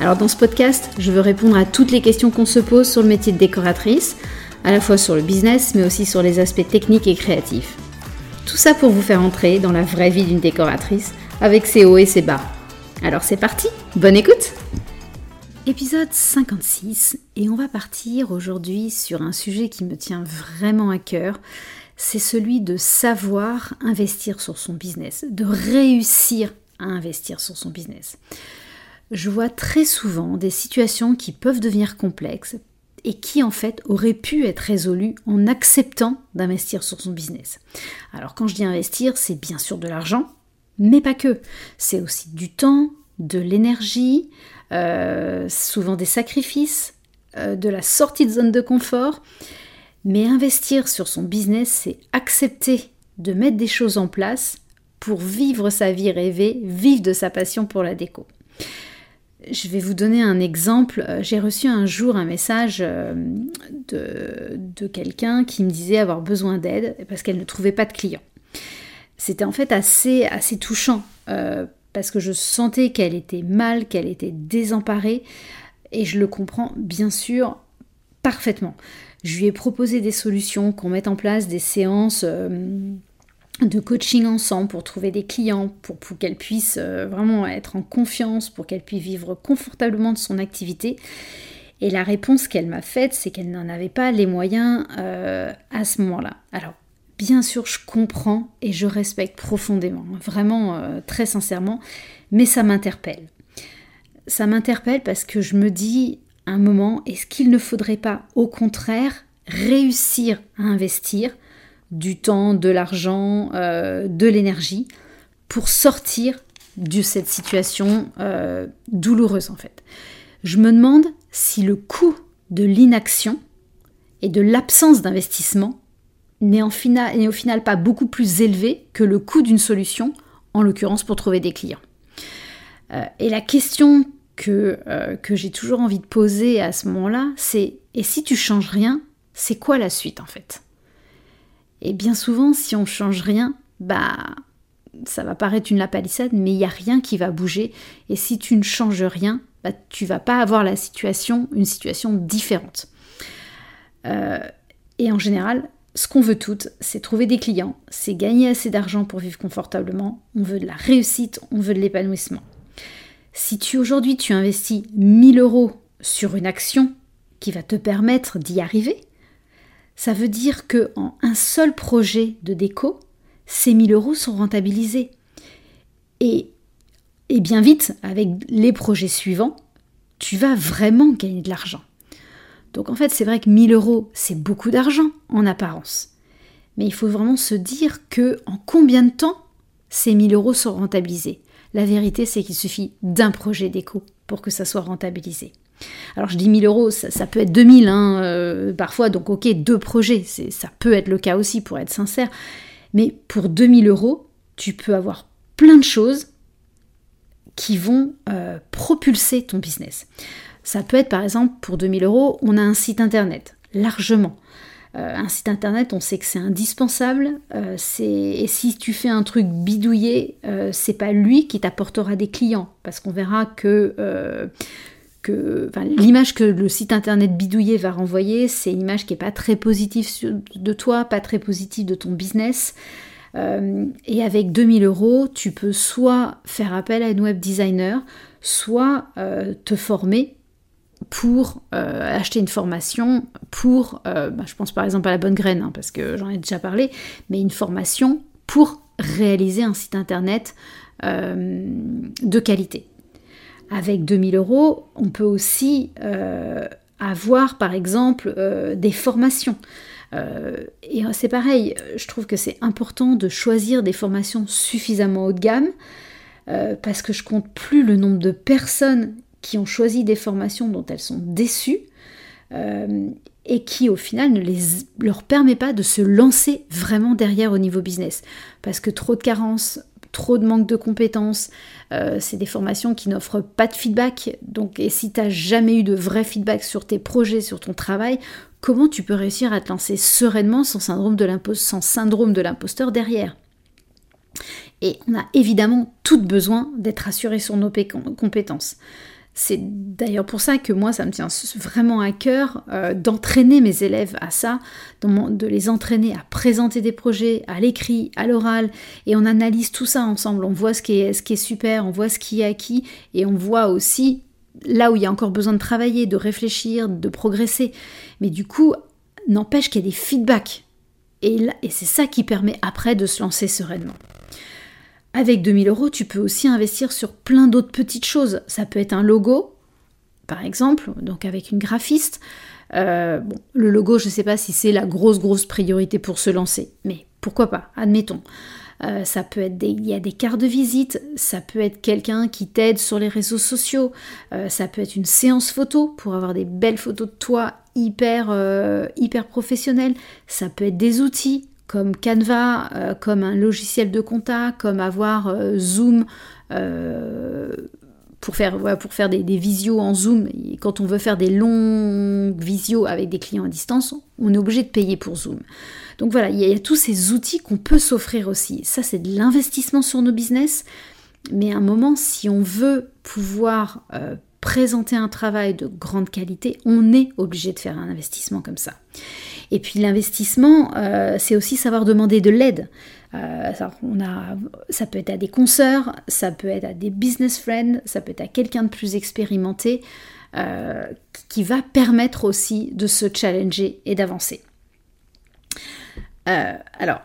Alors dans ce podcast, je veux répondre à toutes les questions qu'on se pose sur le métier de décoratrice, à la fois sur le business, mais aussi sur les aspects techniques et créatifs. Tout ça pour vous faire entrer dans la vraie vie d'une décoratrice, avec ses hauts et ses bas. Alors c'est parti, bonne écoute Épisode 56, et on va partir aujourd'hui sur un sujet qui me tient vraiment à cœur, c'est celui de savoir investir sur son business, de réussir à investir sur son business je vois très souvent des situations qui peuvent devenir complexes et qui en fait auraient pu être résolues en acceptant d'investir sur son business. Alors quand je dis investir, c'est bien sûr de l'argent, mais pas que. C'est aussi du temps, de l'énergie, euh, souvent des sacrifices, euh, de la sortie de zone de confort. Mais investir sur son business, c'est accepter de mettre des choses en place pour vivre sa vie rêvée, vivre de sa passion pour la déco. Je vais vous donner un exemple. Euh, j'ai reçu un jour un message euh, de, quelqu'un qui me disait avoir besoin d'aide parce qu'elle ne trouvait pas de clients. C'était en fait assez, assez touchant euh, parce que je sentais qu'elle était mal, qu'elle était désemparée et je le comprends bien sûr parfaitement. Je lui ai proposé des solutions, qu'on mette en place des séances de coaching ensemble pour trouver des clients, pour, qu'elle puisse euh, vraiment être en confiance, pour qu'elle puisse vivre confortablement de son activité. Et la réponse qu'elle m'a faite, c'est qu'elle n'en avait pas les moyens euh, à ce moment-là. Alors, bien sûr, je comprends et je respecte profondément, vraiment euh, très sincèrement, mais ça m'interpelle. Ça m'interpelle parce que je me dis un moment, est-ce qu'il ne faudrait pas, au contraire, réussir à investir du temps, de l'argent, euh, de l'énergie pour sortir de cette situation euh, douloureuse en fait. Je me demande si le coût de l'inaction et de l'absence d'investissement n'est au final pas beaucoup plus élevé que le coût d'une solution, en l'occurrence pour trouver des clients. Euh, et la question que, j'ai toujours envie de poser à ce moment-là, c'est et si tu changes rien, c'est quoi la suite en fait? Et bien souvent, si on change rien, bah ça va paraître une lapalissade, mais il n'y a rien qui va bouger. Et si tu ne changes rien, bah, tu vas pas avoir la situation, une situation différente. Euh, et en général, ce qu'on veut toutes, c'est trouver des clients, c'est gagner assez d'argent pour vivre confortablement, on veut de la réussite, on veut de l'épanouissement. Si tu aujourd'hui tu investis 1000 euros sur une action qui va te permettre d'y arriver, ça veut dire que en un seul projet de déco, ces 1000 euros sont rentabilisés. Et, et bien vite, avec les projets suivants, tu vas vraiment gagner de l'argent. Donc en fait, c'est vrai que 1000 euros, c'est beaucoup d'argent en apparence. Mais il faut vraiment se dire que en combien de temps ces 1000 euros sont rentabilisés? La vérité, c'est qu'il suffit d'un projet déco pour que ça soit rentabilisé. Alors je dis 1000 euros, ça, peut être 2000 hein, euh, parfois, donc ok, deux projets, ça peut être le cas aussi pour être sincère. Mais pour 2000 euros, tu peux avoir plein de choses qui vont euh, propulser ton business. Ça peut être par exemple pour 2000 euros, on a un site internet, largement. Euh, un site internet, on sait que c'est indispensable. et si tu fais un truc bidouillé, c'est pas lui qui t'apportera des clients, parce qu'on verra que l'image que le site internet bidouillé va renvoyer, c'est une image qui n'est pas très positive de toi, pas très positive de ton business. Euh, et avec 2000 euros, tu peux soit faire appel à une web designer, soit euh, te former pour euh, acheter une formation pour, bah, je pense par exemple à la bonne graine, hein, parce que j'en ai déjà parlé, mais une formation pour réaliser un site internet de qualité. Avec 2000 euros, on peut aussi euh, avoir par exemple euh, des formations. Euh, et c'est pareil, je trouve que c'est important de choisir des formations suffisamment haut de gamme parce que je compte plus le nombre de personnes qui ont choisi des formations dont elles sont déçues et qui au final ne les, leur permet pas de se lancer vraiment derrière au niveau business. Parce que trop de carences, trop de manque de compétences, euh, c'est des formations qui n'offrent pas de feedback. Donc, et si tu n'as jamais eu de vrai feedback sur tes projets, sur ton travail, comment tu peux réussir à te lancer sereinement sans syndrome de l'imposteur derrière? Et on a évidemment tout besoin d'être assuré sur nos compétences. C'est d'ailleurs pour ça que moi, ça me tient vraiment à cœur euh, d'entraîner mes élèves à ça, de les entraîner à présenter des projets, à l'écrit, à l'oral, et on analyse tout ça ensemble. On voit ce qui est, super, on voit ce qui est acquis, et on voit aussi là où il y a encore besoin de travailler, de réfléchir, de progresser. Mais du coup, n'empêche qu'il y a des feedbacks. Et, et c'est ça qui permet après de se lancer sereinement. Avec 2000 euros, tu peux aussi investir sur plein d'autres petites choses. Ça peut être un logo, par exemple, donc avec une graphiste. Euh, bon, le logo, je ne sais pas si c'est la grosse, grosse priorité pour se lancer, mais pourquoi pas, admettons. Euh, ça peut être des, il y a des cartes de visite, ça peut être quelqu'un qui t'aide sur les réseaux sociaux, euh, ça peut être une séance photo pour avoir des belles photos de toi hyper, hyper professionnelles, ça peut être des outils, comme Canva, euh, comme un logiciel de compta, comme avoir euh, Zoom euh, pour faire, pour faire des, visios en Zoom. quand on veut faire des longues visios avec des clients à distance, on est obligé de payer pour Zoom. Donc voilà, il y, a, tous ces outils qu'on peut s'offrir aussi. Ça, c'est de l'investissement sur nos business. Mais à un moment, si on veut pouvoir présenter un travail de grande qualité, on est obligé de faire un investissement comme ça. Et puis l'investissement, euh, c'est aussi savoir demander de l'aide. Euh, on a, ça peut être à des consoeurs, ça peut être à des business friends, ça peut être à quelqu'un de plus expérimenté euh, qui va permettre aussi de se challenger et d'avancer. alors,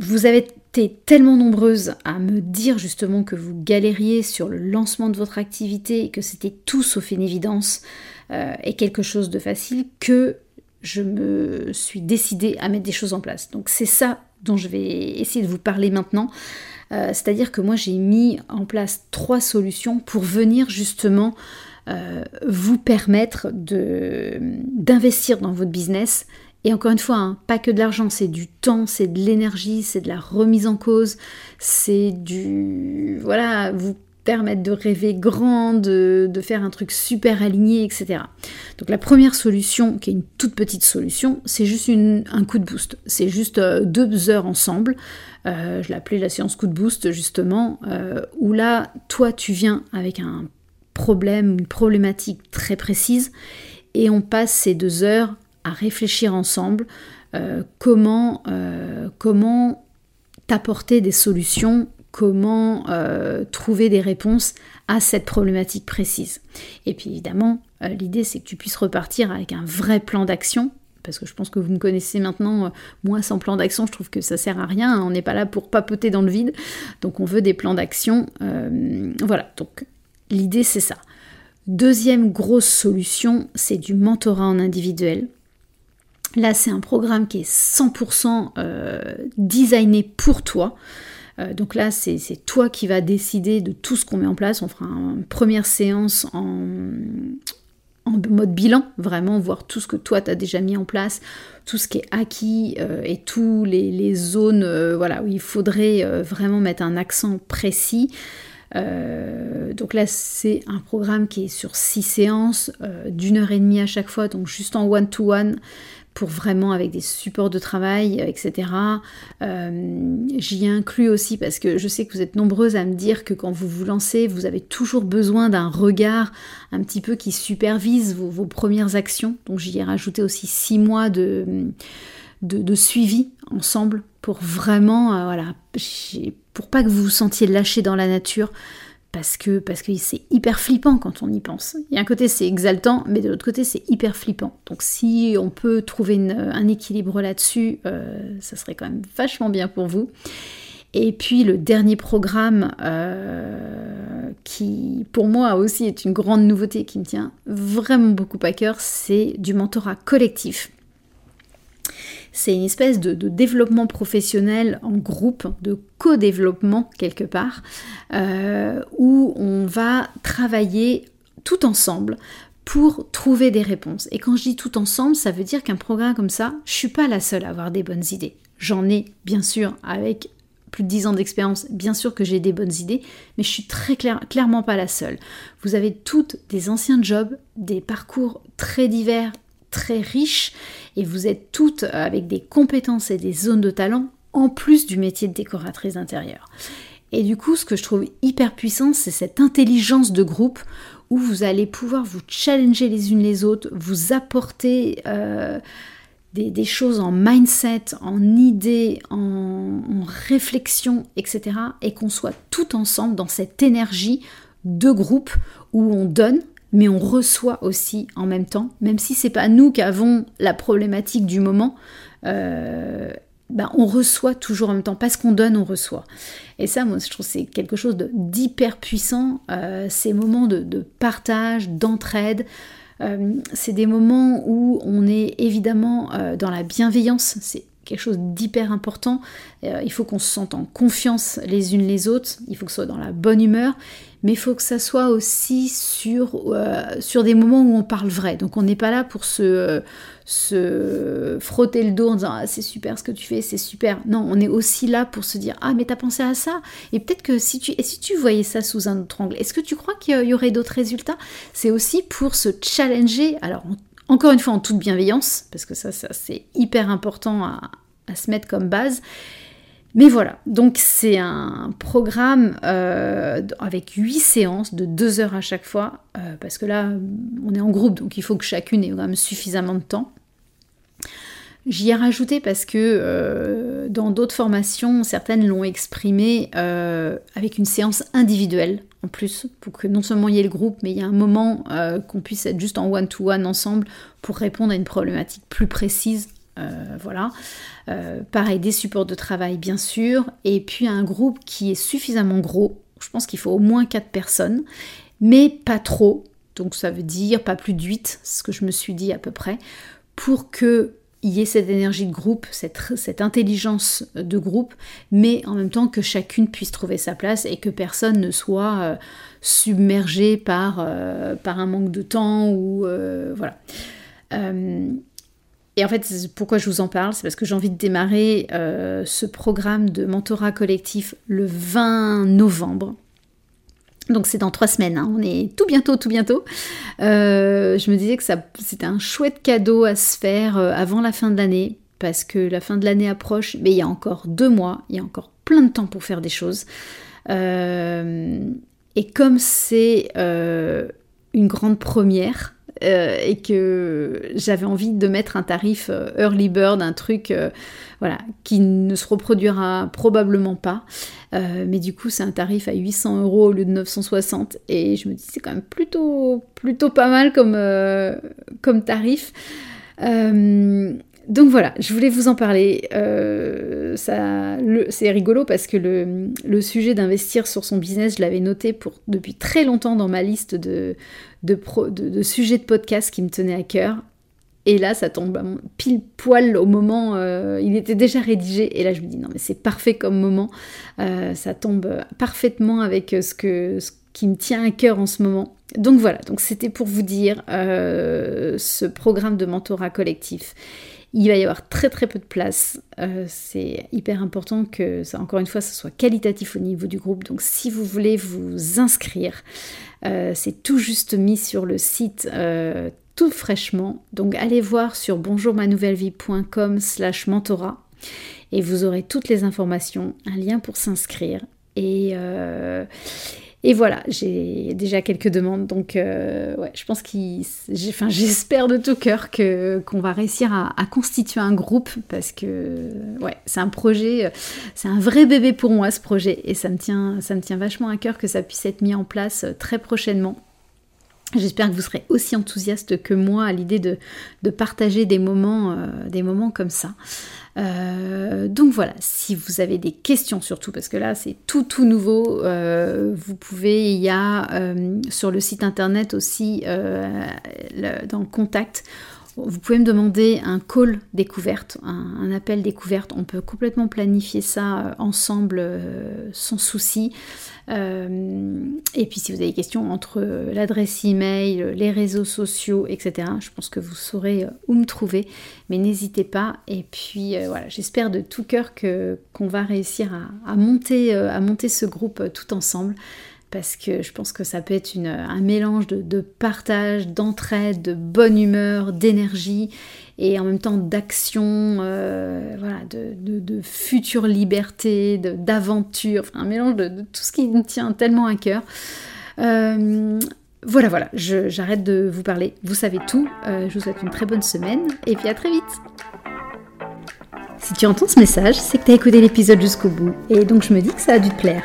vous avez tellement nombreuses à me dire justement que vous galériez sur le lancement de votre activité et que c'était tout sauf une évidence et quelque chose de facile que je me suis décidée à mettre des choses en place. Donc c'est ça dont je vais essayer de vous parler maintenant. Euh, c'est-à-dire que moi j'ai mis en place trois solutions pour venir justement euh, vous permettre d'investir dans votre business. Et encore une fois, hein, pas que de l'argent, c'est du temps, c'est de l'énergie, c'est de la remise en cause, c'est du... Voilà, vous permettre de rêver grand, de, faire un truc super aligné, etc. Donc la première solution, qui est une toute petite solution, c'est juste un coup de boost. C'est juste euh, deux heures ensemble. Euh, je l'appelais la séance coup de boost justement, euh, où là, toi, tu viens avec un problème, une problématique très précise, et on passe ces deux heures à réfléchir ensemble comment, comment t'apporter des solutions comment euh, trouver des réponses à cette problématique précise. Et puis évidemment, euh, l'idée c'est que tu puisses repartir avec un vrai plan d'action. Parce que je pense que vous me connaissez maintenant, euh, moi sans plan d'action, je trouve que ça sert à rien. Hein. On n'est pas là pour papoter dans le vide. Donc on veut des plans d'action. voilà, donc l'idée c'est ça. Deuxième grosse solution, c'est du mentorat en individuel. Là, c'est un programme qui est 100% designé pour toi. Euh, donc là, c'est toi qui vas décider de tout ce qu'on met en place. On fera une première séance en, mode bilan, vraiment voir tout ce que toi tu as déjà mis en place, tout ce qui est acquis euh, et tous les, zones euh, voilà, où il faudrait vraiment mettre un accent précis. donc là, c'est un programme qui est sur six séances, d'une heure et demie à chaque fois, donc juste en one-to-one. one to one pour vraiment avec des supports de travail, etc. Euh, j'y inclus aussi parce que je sais que vous êtes nombreuses à me dire que quand vous vous lancez, vous avez toujours besoin d'un regard un petit peu qui supervise vos, premières actions. Donc j'y ai rajouté aussi six mois de, de, suivi ensemble pour vraiment, euh, voilà, pour pas que vous vous sentiez lâché dans la nature parce que c'est hyper flippant quand on y pense. Il y a un côté c'est exaltant, mais de l'autre côté c'est hyper flippant. Donc si on peut trouver un équilibre là-dessus, euh, ça serait quand même vachement bien pour vous. Et puis le dernier programme euh, qui pour moi aussi est une grande nouveauté qui me tient vraiment beaucoup à cœur, c'est du mentorat collectif. C'est une espèce de, développement professionnel en groupe, de co-développement quelque part, euh, où on va travailler tout ensemble pour trouver des réponses. Et quand je dis tout ensemble, ça veut dire qu'un programme comme ça, je suis pas la seule à avoir des bonnes idées. J'en ai, bien sûr, avec plus de 10 ans d'expérience, bien sûr que j'ai des bonnes idées, mais je suis très clairement pas la seule. Vous avez toutes des anciens jobs, des parcours très divers, très riches, et vous êtes toutes avec des compétences et des zones de talent en plus du métier de décoratrice d'intérieur. Et du coup, ce que je trouve hyper puissant, c'est cette intelligence de groupe où vous allez pouvoir vous challenger les unes les autres, vous apporter euh, des, choses en mindset, en idées, en, réflexion, etc. Et qu'on soit tout ensemble dans cette énergie de groupe où on donne, mais on reçoit aussi en même temps, même si c'est pas nous qui avons la problématique du moment. Euh, ben, on reçoit toujours en même temps. Parce qu'on donne, on reçoit. Et ça, moi, je trouve c'est quelque chose d'hyper puissant. Euh, ces moments de, partage, d'entraide. Euh, c'est des moments où on est évidemment dans la bienveillance. Quelque chose d'hyper important. il faut qu'on se sente en confiance les unes les autres. Il faut que ce soit dans la bonne humeur mais il faut que ça soit aussi sur, euh, des moments où on parle vrai. Donc on n'est pas là pour se, frotter le dos en disant ah, c'est super ce que tu fais, c'est super. Non, on est aussi là pour se dire ah mais t'as pensé à ça? Et peut-être que si tu et si tu voyais ça sous un autre angle, est-ce que tu crois qu'il y aurait d'autres résultats? C'est aussi pour se challenger. Alors encore une fois en toute bienveillance parce que ça, c'est hyper important à, à se mettre comme base mais voilà, donc c'est un programme euh, avec 8 séances de 2 heures à chaque fois, euh, parce que là, on est en groupe, donc il faut que chacune ait quand même suffisamment de temps. J'y ai rajouté parce que euh, dans d'autres formations, certaines l'ont exprimé avec une séance individuelle en plus, pour que non seulement il y ait le groupe, mais il y a un moment qu'on puisse être juste en one-to-one -one ensemble pour répondre à une problématique plus précise euh, voilà. Euh, pareil, des supports de travail, bien sûr. Et puis un groupe qui est suffisamment gros. Je pense qu'il faut au moins 4 personnes, mais pas trop. Donc ça veut dire pas plus de 8, ce que je me suis dit à peu près, pour que il y ait cette énergie de groupe, cette, intelligence de groupe, mais en même temps que chacune puisse trouver sa place et que personne ne soit euh, submergé par, par un manque de temps ou voilà. Et en fait, pourquoi je vous en parle, c'est parce que j'ai envie de démarrer euh, ce programme de mentorat collectif le 20 novembre. Donc c'est dans trois semaines, hein. on est tout bientôt, tout bientôt. Euh, je me disais que c'était un chouette cadeau à se faire euh, avant la fin de l'année, parce que la fin de l'année approche, mais il y a encore deux mois, il y a encore plein de temps pour faire des choses. et comme c'est une grande première, euh, et que j'avais envie de mettre un tarif euh, early bird, un truc euh, voilà, qui ne se reproduira probablement pas. mais du coup, c'est un tarif à 800 euros au lieu de 960 et je me dis c'est quand même plutôt, plutôt pas mal comme, comme tarif. Donc voilà, je voulais vous en parler. Euh, c'est rigolo parce que le, sujet d'investir sur son business, je l'avais noté depuis très longtemps dans ma liste de, sujets de podcast qui me tenaient à cœur. Et là, ça tombe pile poil au moment, euh, il était déjà rédigé. Et là, je me dis, non, mais c'est parfait comme moment. Euh, ça tombe parfaitement avec ce, qui me tient à cœur en ce moment. Donc voilà, c'était pour vous dire ce programme de mentorat collectif. Il va y avoir très très peu de place. Euh, c'est hyper important que, ça, encore une fois, ce soit qualitatif au niveau du groupe. Donc si vous voulez vous inscrire, euh, c'est tout juste mis sur le site euh, tout fraîchement. Donc allez voir sur bonjourmanouvellepie.com slash mentorat et vous aurez toutes les informations, un lien pour s'inscrire. Et, et voilà, j'ai déjà quelques demandes, donc euh, ouais, je pense qu'il, enfin, j'espère de tout cœur que qu'on va réussir à, constituer un groupe parce que ouais, c'est un projet, c'est un vrai bébé pour moi ce projet et ça me tient, ça me tient vachement à cœur que ça puisse être mis en place très prochainement. J'espère que vous serez aussi enthousiaste que moi à l'idée de, de, partager des moments, euh, des moments comme ça. Euh, donc voilà, si vous avez des questions surtout, parce que là c'est tout tout nouveau, euh, vous pouvez, il y a sur le site internet aussi dans le contact, Vous pouvez me demander un call découverte, un, appel découverte. On peut complètement planifier ça euh, ensemble euh, sans souci. Euh, et puis si vous avez des questions entre l'adresse email, les réseaux sociaux, etc., je pense que vous saurez où me trouver. Mais n'hésitez pas. Et puis voilà, j'espère de tout cœur qu'on va réussir à, monter, à monter ce groupe tout ensemble parce que je pense que ça peut être un mélange de, partage, d'entraide, de bonne humeur, d'énergie et en même temps d'action, euh, voilà, de, future liberté, d'aventure, enfin un mélange de, tout ce qui me tient tellement à cœur. Euh, voilà, voilà, j'arrête de vous parler, vous savez tout, euh, je vous souhaite une très bonne semaine et puis à très vite Si tu entends ce message, c'est que tu as écouté l'épisode jusqu'au bout et donc je me dis que ça a dû te plaire.